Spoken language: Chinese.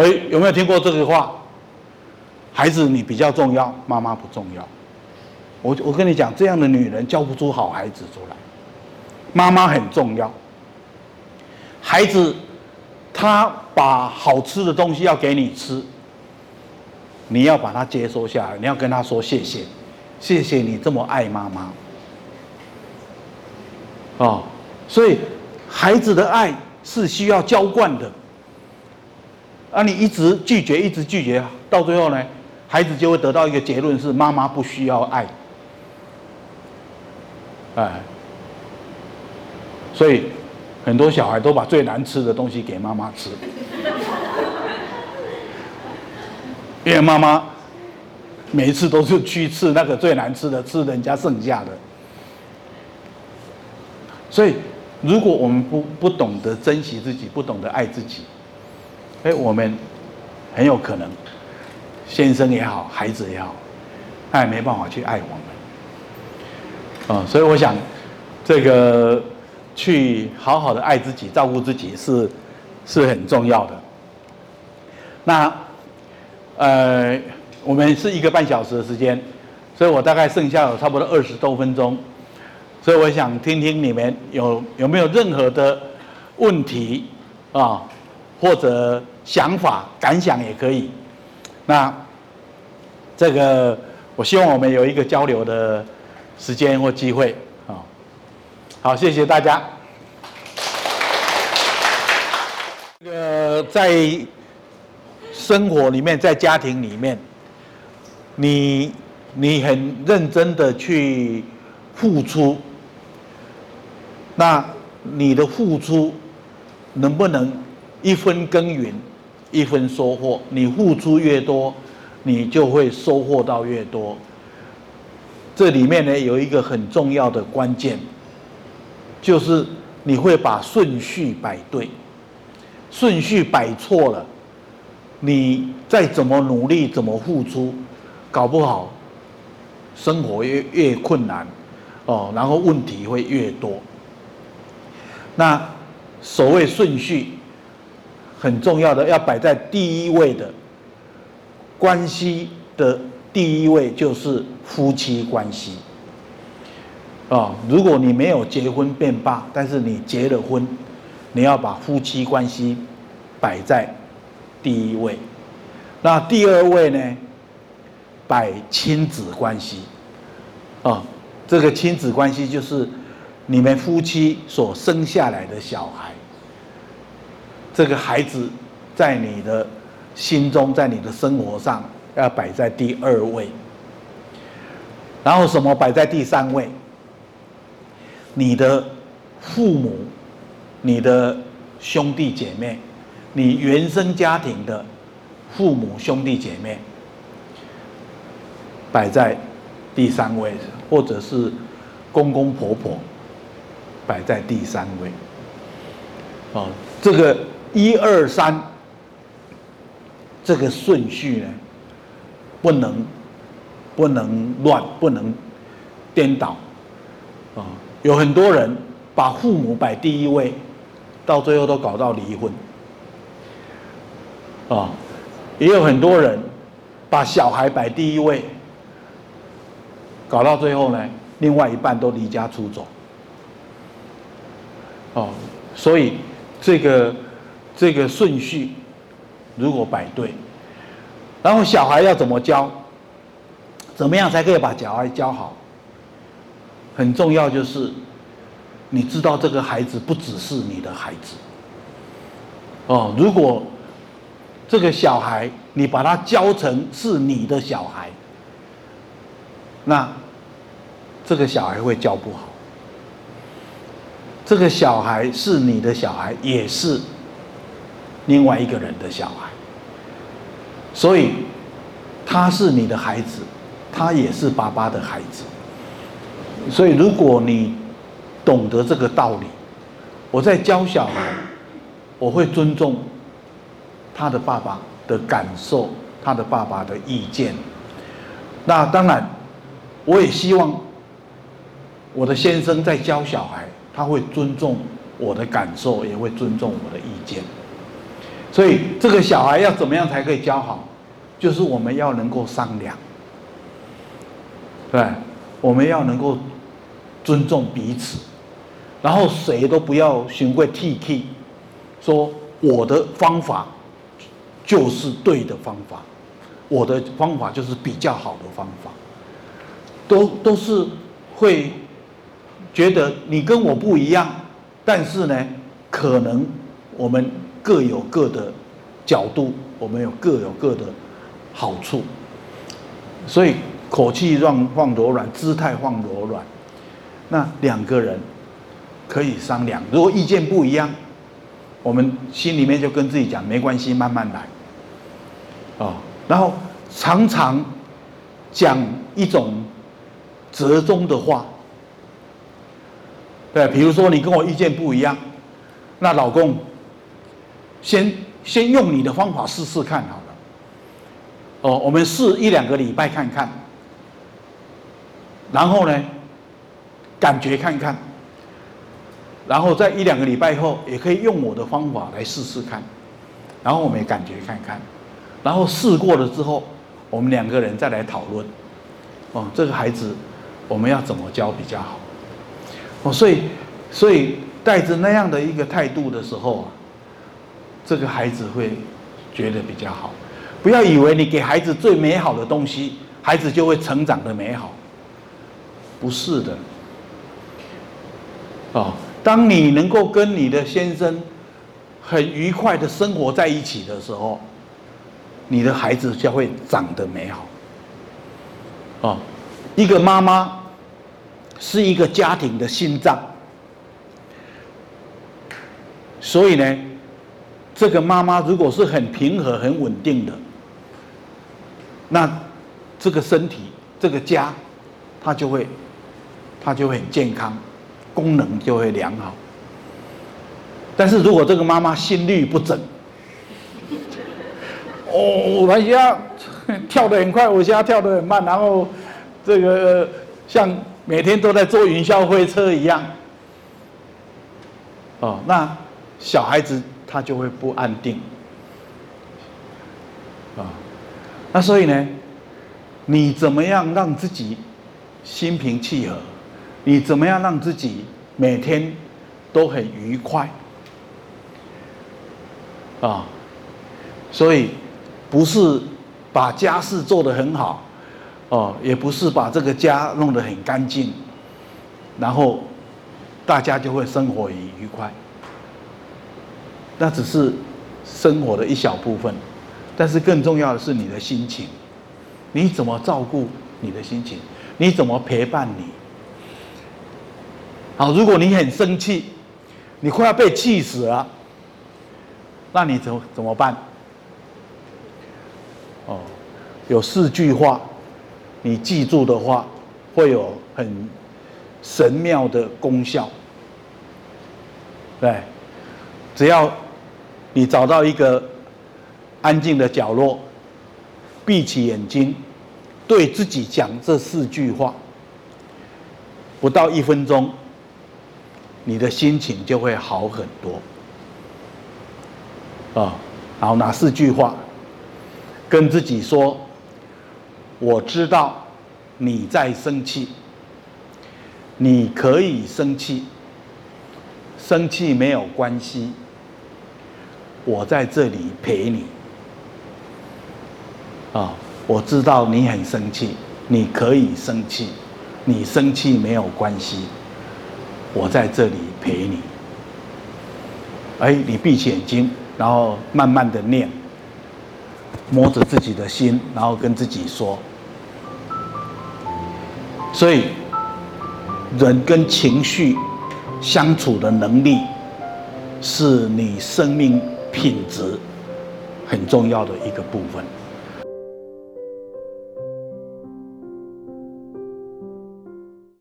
喂，有没有听过这个话？孩子你比较重要，妈妈不重要。我我跟你讲，这样的女人教不出好孩子出来。妈妈很重要。孩子他把好吃的东西要给你吃，你要把它接收下来，你要跟他说谢谢，谢谢你这么爱妈妈。哦，所以孩子的爱是需要浇灌的。啊，你一直拒绝，一直拒绝，到最后呢，孩子就会得到一个结论是：妈妈不需要爱。哎，所以很多小孩都把最难吃的东西给妈妈吃，因为妈妈每一次都是去吃那个最难吃的，吃人家剩下的。所以，如果我们不不懂得珍惜自己，不懂得爱自己，哎，我们很有可能，先生也好，孩子也好，他也没办法去爱我们。啊，所以我想，这个去好好的爱自己、照顾自己是是很重要的。那呃，我们是一个半小时的时间，所以我大概剩下有差不多二十多分钟，所以我想听听你们有有没有任何的问题啊？或者想法、感想也可以。那这个，我希望我们有一个交流的时间或机会。好，好，谢谢大家。这个在生活里面，在家庭里面，你你很认真的去付出，那你的付出能不能？一分耕耘，一分收获。你付出越多，你就会收获到越多。这里面呢，有一个很重要的关键，就是你会把顺序摆对。顺序摆错了，你再怎么努力，怎么付出，搞不好生活越越困难哦，然后问题会越多。那所谓顺序。很重要的，要摆在第一位的关系的第一位就是夫妻关系啊。如果你没有结婚便罢，但是你结了婚，你要把夫妻关系摆在第一位。那第二位呢？摆亲子关系啊。这个亲子关系就是你们夫妻所生下来的小孩。这个孩子在你的心中，在你的生活上要摆在第二位，然后什么摆在第三位？你的父母、你的兄弟姐妹、你原生家庭的父母兄弟姐妹摆在第三位，或者是公公婆婆摆在第三位。哦，这个。一二三，这个顺序呢，不能不能乱，不能颠倒啊！有很多人把父母摆第一位，到最后都搞到离婚啊！也有很多人把小孩摆第一位，搞到最后呢，另外一半都离家出走哦。所以这个。这个顺序如果摆对，然后小孩要怎么教？怎么样才可以把小孩教好？很重要就是，你知道这个孩子不只是你的孩子。哦，如果这个小孩你把他教成是你的小孩，那这个小孩会教不好。这个小孩是你的小孩，也是。另外一个人的小孩，所以他是你的孩子，他也是爸爸的孩子。所以如果你懂得这个道理，我在教小孩，我会尊重他的爸爸的感受，他的爸爸的意见。那当然，我也希望我的先生在教小孩，他会尊重我的感受，也会尊重我的意见。所以这个小孩要怎么样才可以教好？就是我们要能够商量，对，我们要能够尊重彼此，然后谁都不要循规蹈矩，说我的方法就是对的方法，我的方法就是比较好的方法，都都是会觉得你跟我不一样，但是呢，可能我们各有各的角度，我们有各有各的。好处，所以口气放放柔软，姿态放柔软，那两个人可以商量。如果意见不一样，我们心里面就跟自己讲，没关系，慢慢来。哦，然后常常讲一种折中的话，对，比如说你跟我意见不一样，那老公先先用你的方法试试看好了。哦，我们试一两个礼拜看看，然后呢，感觉看看，然后在一两个礼拜后，也可以用我的方法来试试看，然后我们也感觉看看，然后试过了之后，我们两个人再来讨论，哦，这个孩子我们要怎么教比较好？哦，所以，所以带着那样的一个态度的时候啊，这个孩子会觉得比较好。不要以为你给孩子最美好的东西，孩子就会成长的美好。不是的。哦，当你能够跟你的先生很愉快的生活在一起的时候，你的孩子就会长得美好。哦，一个妈妈是一个家庭的心脏，所以呢，这个妈妈如果是很平和、很稳定的。那这个身体，这个家，它就会，它就会很健康，功能就会良好。但是如果这个妈妈心律不整，哦，我家跳得很快，我家跳得很慢，然后这个像每天都在坐云霄飞车一样，哦，那小孩子他就会不安定，啊。那所以呢，你怎么样让自己心平气和？你怎么样让自己每天都很愉快？啊，所以不是把家事做得很好，哦，也不是把这个家弄得很干净，然后大家就会生活很愉快。那只是生活的一小部分。但是更重要的是你的心情，你怎么照顾你的心情？你怎么陪伴你？好，如果你很生气，你快要被气死了，那你怎怎么办？哦，有四句话，你记住的话，会有很神妙的功效。对，只要你找到一个。安静的角落，闭起眼睛，对自己讲这四句话，不到一分钟，你的心情就会好很多。啊，然后哪四句话？跟自己说：“我知道你在生气，你可以生气，生气没有关系，我在这里陪你。”啊，我知道你很生气，你可以生气，你生气没有关系，我在这里陪你。哎，你闭起眼睛，然后慢慢的念，摸着自己的心，然后跟自己说。所以，人跟情绪相处的能力，是你生命品质很重要的一个部分。